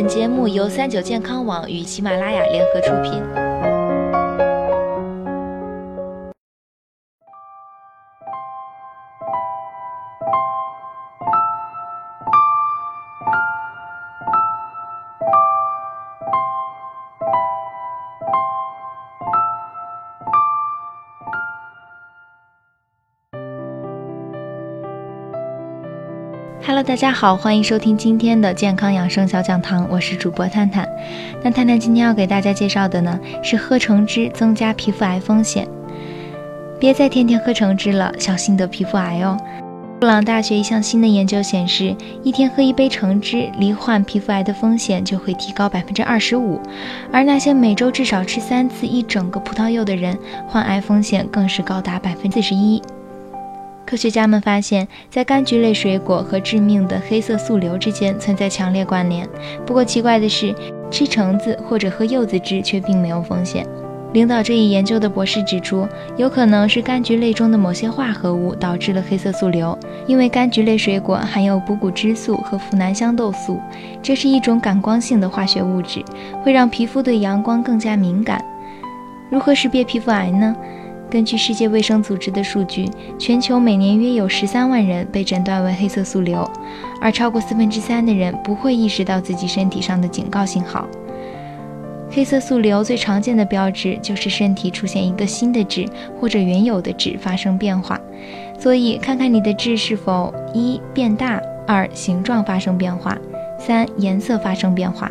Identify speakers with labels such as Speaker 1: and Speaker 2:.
Speaker 1: 本节目由三九健康网与喜马拉雅联合出品。Hello，大家好，欢迎收听今天的健康养生小讲堂，我是主播探探。那探探今天要给大家介绍的呢是喝橙汁增加皮肤癌风险。别再天天喝橙汁了，小心得皮肤癌哦。布朗大学一项新的研究显示，一天喝一杯橙汁，罹患皮肤癌的风险就会提高百分之二十五。而那些每周至少吃三次一整个葡萄柚的人，患癌风险更是高达百分之四十一。科学家们发现，在柑橘类水果和致命的黑色素瘤之间存在强烈关联。不过奇怪的是，吃橙子或者喝柚子汁却并没有风险。领导这一研究的博士指出，有可能是柑橘类中的某些化合物导致了黑色素瘤，因为柑橘类水果含有补骨脂素和呋喃香豆素，这是一种感光性的化学物质，会让皮肤对阳光更加敏感。如何识别皮肤癌呢？根据世界卫生组织的数据，全球每年约有十三万人被诊断为黑色素瘤，而超过四分之三的人不会意识到自己身体上的警告信号。黑色素瘤最常见的标志就是身体出现一个新的痣或者原有的痣发生变化，所以看看你的痣是否一变大，二形状发生变化，三颜色发生变化。